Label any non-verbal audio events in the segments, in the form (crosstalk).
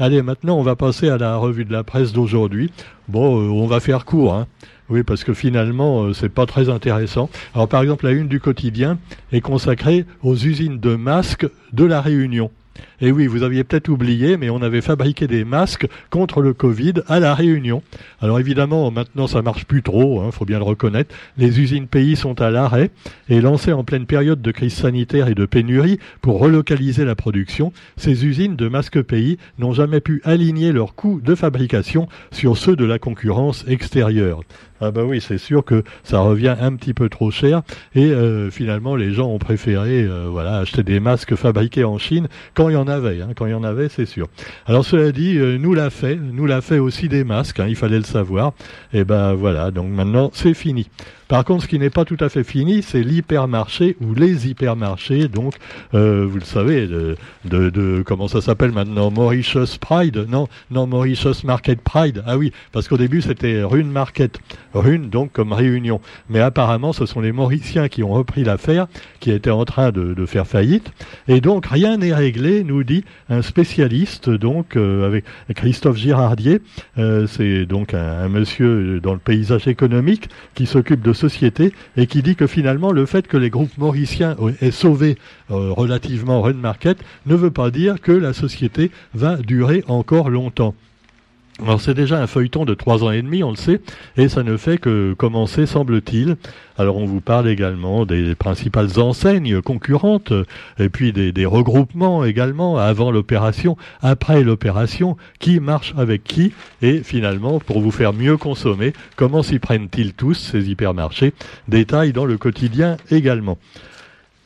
Allez, maintenant, on va passer à la revue de la presse d'aujourd'hui. Bon, euh, on va faire court, hein. Oui, parce que finalement, euh, c'est pas très intéressant. Alors, par exemple, la une du quotidien est consacrée aux usines de masques de la Réunion. Et oui, vous aviez peut-être oublié, mais on avait fabriqué des masques contre le Covid à la Réunion. Alors évidemment, maintenant ça marche plus trop, il hein, faut bien le reconnaître. Les usines pays sont à l'arrêt et lancées en pleine période de crise sanitaire et de pénurie pour relocaliser la production. Ces usines de masques pays n'ont jamais pu aligner leurs coûts de fabrication sur ceux de la concurrence extérieure. Ah bah oui, c'est sûr que ça revient un petit peu trop cher et euh, finalement les gens ont préféré euh, voilà acheter des masques fabriqués en Chine quand il y en avait, hein, quand il y en avait, c'est sûr. Alors cela dit, euh, nous l'a fait, nous l'a fait aussi des masques, hein, il fallait le savoir. Et ben voilà, donc maintenant c'est fini. Par contre, ce qui n'est pas tout à fait fini, c'est l'hypermarché ou les hypermarchés. Donc, euh, vous le savez, de, de, comment ça s'appelle maintenant, Mauritius Pride? Non, non, Mauritius Market Pride. Ah oui, parce qu'au début c'était Rune Market, Rune donc comme réunion. Mais apparemment, ce sont les Mauriciens qui ont repris l'affaire, qui étaient en train de, de, faire faillite. Et donc rien n'est réglé, nous dit un spécialiste, donc euh, avec Christophe Girardier. Euh, c'est donc un, un monsieur dans le paysage économique qui s'occupe de société et qui dit que finalement le fait que les groupes mauriciens aient sauvé euh, relativement Run Market ne veut pas dire que la société va durer encore longtemps. Alors c'est déjà un feuilleton de trois ans et demi, on le sait, et ça ne fait que commencer, semble-t-il. Alors on vous parle également des principales enseignes concurrentes, et puis des, regroupements également, avant l'opération, après l'opération, qui marche avec qui, et finalement, pour vous faire mieux consommer, comment s'y prennent-ils tous, ces hypermarchés? Détails dans le quotidien également.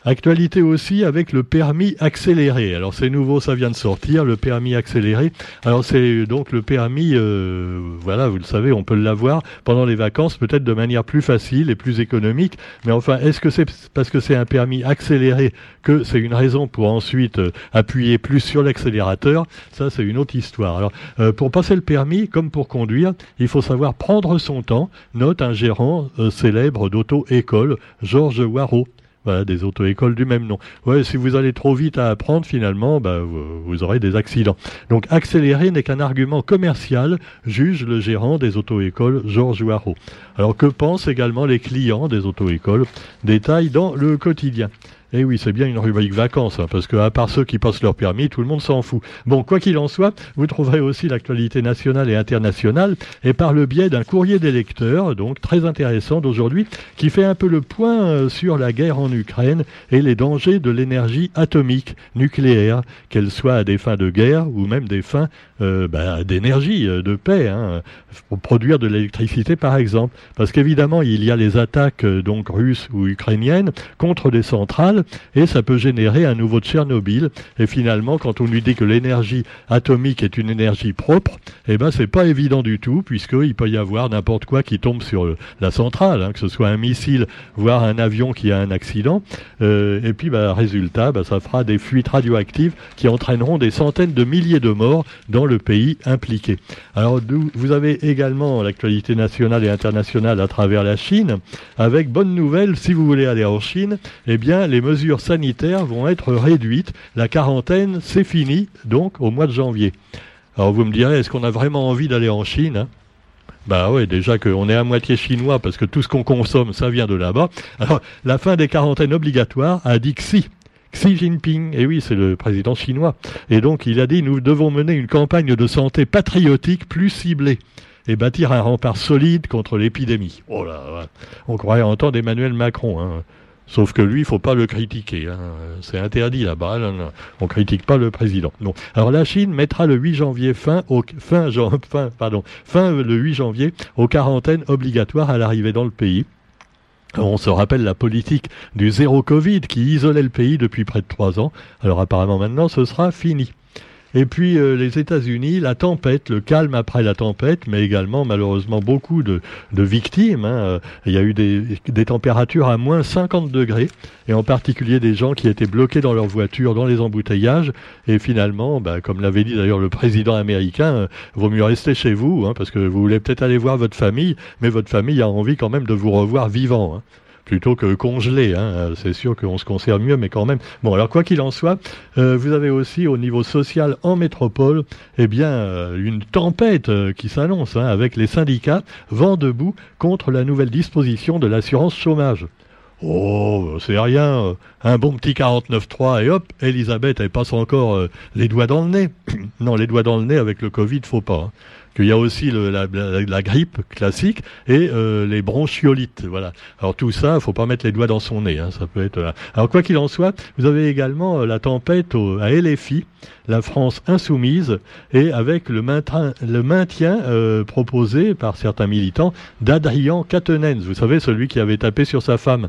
Actualité aussi avec le permis accéléré. Alors c'est nouveau, ça vient de sortir, le permis accéléré. Alors c'est donc le permis, euh, voilà, vous le savez, on peut l'avoir pendant les vacances, peut-être de manière plus facile et plus économique. Mais enfin, est-ce que c'est parce que c'est un permis accéléré que c'est une raison pour ensuite euh, appuyer plus sur l'accélérateur? Ça, c'est une autre histoire. Alors euh, pour passer le permis, comme pour conduire, il faut savoir prendre son temps. Note un gérant célèbre d'auto-école, Georges Waro. Voilà, des auto-écoles du même nom. Ouais, si vous allez trop vite à apprendre, finalement, bah, vous, aurez des accidents. Donc, accélérer n'est qu'un argument commercial, juge le gérant des auto-écoles, Georges Waro. Alors, que pensent également les clients des auto-écoles? Détail dans le quotidien. Eh oui, c'est bien une rubrique vacances, hein, parce que à part ceux qui passent leur permis, tout le monde s'en fout. Bon, quoi qu'il en soit, vous trouverez aussi l'actualité nationale et internationale, et par le biais d'un courrier des lecteurs, donc très intéressant d'aujourd'hui, qui fait un peu le point euh, sur la guerre en Ukraine et les dangers de l'énergie atomique nucléaire, qu'elle soit à des fins de guerre ou même des fins euh, bah, d'énergie, euh, de paix, hein, pour produire de l'électricité par exemple. Parce qu'évidemment, il y a les attaques donc russes ou ukrainiennes contre des centrales et ça peut générer un nouveau Tchernobyl. Et finalement, quand on lui dit que l'énergie atomique est une énergie propre, eh ben c'est pas évident du tout puisqu'il peut y avoir n'importe quoi qui tombe sur la centrale, hein, que ce soit un missile, voire un avion qui a un accident. Euh, et puis, bah, résultat, bah, ça fera des fuites radioactives qui entraîneront des centaines de milliers de morts dans le pays impliqué. Alors, vous avez également l'actualité nationale et internationale à travers la Chine, avec bonne nouvelle, si vous voulez aller en Chine, eh bien, les sanitaires vont être réduites. La quarantaine, c'est fini, donc au mois de janvier. Alors vous me direz, est-ce qu'on a vraiment envie d'aller en Chine hein? Bah ouais, déjà qu'on est à moitié chinois parce que tout ce qu'on consomme, ça vient de là-bas. Alors, la fin des quarantaines obligatoires a dit Xi. Xi Jinping, et oui, c'est le président chinois. Et donc, il a dit, nous devons mener une campagne de santé patriotique plus ciblée et bâtir un rempart solide contre l'épidémie. Oh là, on croirait entendre Emmanuel Macron. Hein. Sauf que lui, il faut pas le critiquer. Hein. C'est interdit là-bas. On critique pas le président. Non. Alors la Chine mettra le 8 janvier fin au fin, (laughs) fin pardon fin le 8 janvier aux quarantaines obligatoires à l'arrivée dans le pays. On se rappelle la politique du zéro Covid qui isolait le pays depuis près de trois ans. Alors apparemment maintenant ce sera fini. Et puis euh, les États-Unis, la tempête, le calme après la tempête, mais également malheureusement beaucoup de, victimes. Hein. Euh, il y a eu des, températures à moins 50 degrés, et en particulier des gens qui étaient bloqués dans leur voiture, dans les embouteillages. Et finalement, bah, comme l'avait dit d'ailleurs le président américain, euh, vaut mieux rester chez vous, hein, parce que vous voulez peut-être aller voir votre famille, mais votre famille a envie quand même de vous revoir vivant. Hein. Plutôt que congelé. Hein. C'est sûr qu'on se conserve mieux, mais quand même. Bon, alors quoi qu'il en soit, euh, vous avez aussi au niveau social en métropole, eh bien, euh, une tempête euh, qui s'annonce hein, avec les syndicats vent debout contre la nouvelle disposition de l'assurance chômage. Oh, c'est rien, un bon petit 49.3 et hop, Elisabeth, elle passe encore les doigts dans le nez. (coughs) non, les doigts dans le nez avec le Covid, faut pas. Hein qu'il y a aussi le, la, la, grippe classique et euh, les bronchiolites. Voilà. Alors tout ça, faut pas mettre les doigts dans son nez. Hein, ça peut être. Euh, alors quoi qu'il en soit, vous avez également euh, la tempête au, à LFI, la France insoumise, et avec le maintien, le maintien proposé par certains militants d'Adrien Quatennens. Vous savez, celui qui avait tapé sur sa femme.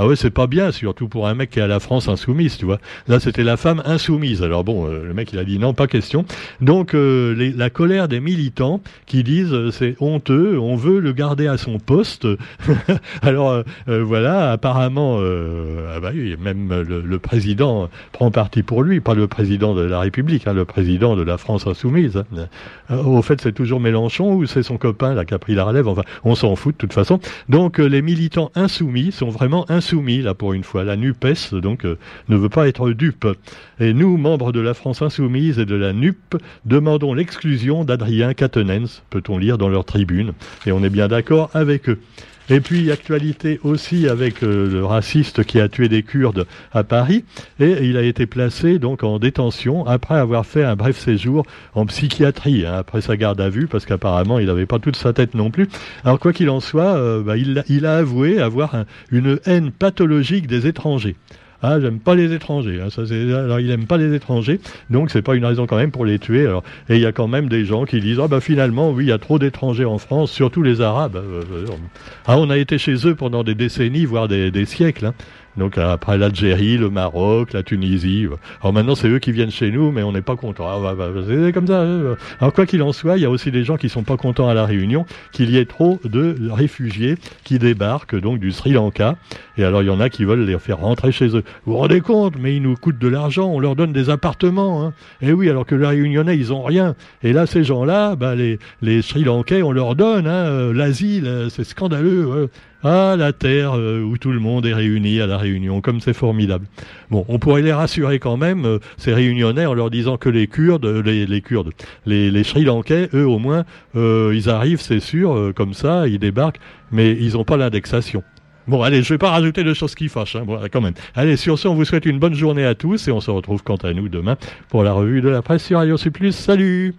Ah ouais, c'est pas bien, surtout pour un mec qui est à la France insoumise, tu vois. Là, c'était la femme insoumise. Alors bon, euh, le mec, il a dit non, pas question. Donc, euh, la colère des militants qui disent euh, c'est honteux, on veut le garder à son poste. (laughs) Alors voilà, apparemment, ah bah, même le, le, président prend parti pour lui, pas le président de la République, hein, le président de la France insoumise. Hein. au fait, c'est toujours Mélenchon ou c'est son copain là qui a pris la relève. Enfin, on s'en fout de toute façon. Donc, les militants insoumis sont vraiment insoumis insoumis, là pour une fois. La NUPES, donc, euh, ne veut pas être dupe. Et nous, membres de la France insoumise et de la NUP, demandons l'exclusion d'Adrien Quatennens, peut-on lire dans leur tribune. Et on est bien d'accord avec eux. Et puis, actualité aussi avec euh, le raciste qui a tué des Kurdes à Paris. Et il a été placé donc en détention après avoir fait un bref séjour en psychiatrie, hein, après sa garde à vue, parce qu'apparemment, il n'avait pas toute sa tête non plus. Alors, quoi qu'il en soit, euh, bah, il, il, a avoué avoir une haine pathologique des étrangers. Ah, j'aime pas les étrangers. Hein, ça, alors, il aime pas les étrangers, donc c'est pas une raison quand même pour les tuer. Et il y a quand même des gens qui disent ah bah finalement oui, il y a trop d'étrangers en France, surtout les Arabes. Ah, on a été chez eux pendant des décennies, voire des, des siècles. Hein. Donc après l'Algérie, le Maroc, la Tunisie. Alors maintenant c'est eux qui viennent chez nous, mais on n'est pas content. Ah, bah, bah, c'est comme ça. Hein. Alors quoi qu'il en soit, il y a aussi des gens qui sont pas contents à la Réunion qu'il y ait trop de réfugiés qui débarquent donc du Sri Lanka. Et alors il y en a qui veulent les faire rentrer chez eux. Vous vous rendez compte? Mais ils nous coûtent de l'argent, on leur donne des appartements. Hein. Et oui, alors que les Réunionnais ils ont rien. Et là ces gens-là, bah, les, les Sri Lankais on leur donne hein, euh, l'asile. Euh, c'est scandaleux. Ah, la terre euh, où tout le monde est réuni à la Réunion, comme c'est formidable. Bon, on pourrait les rassurer quand même, euh, ces Réunionnais, en leur disant que les Kurdes, euh, les, Kurdes, les, Sri Lankais, eux au moins, ils arrivent, c'est sûr, comme ça, ils débarquent, mais ils n'ont pas l'indexation. Bon, allez, je vais pas rajouter de choses qui fâchent, hein, bon, quand même. Allez, sur ce, on vous souhaite une bonne journée à tous et on se retrouve quant à nous demain pour la revue de la presse sur Radio Plus. Salut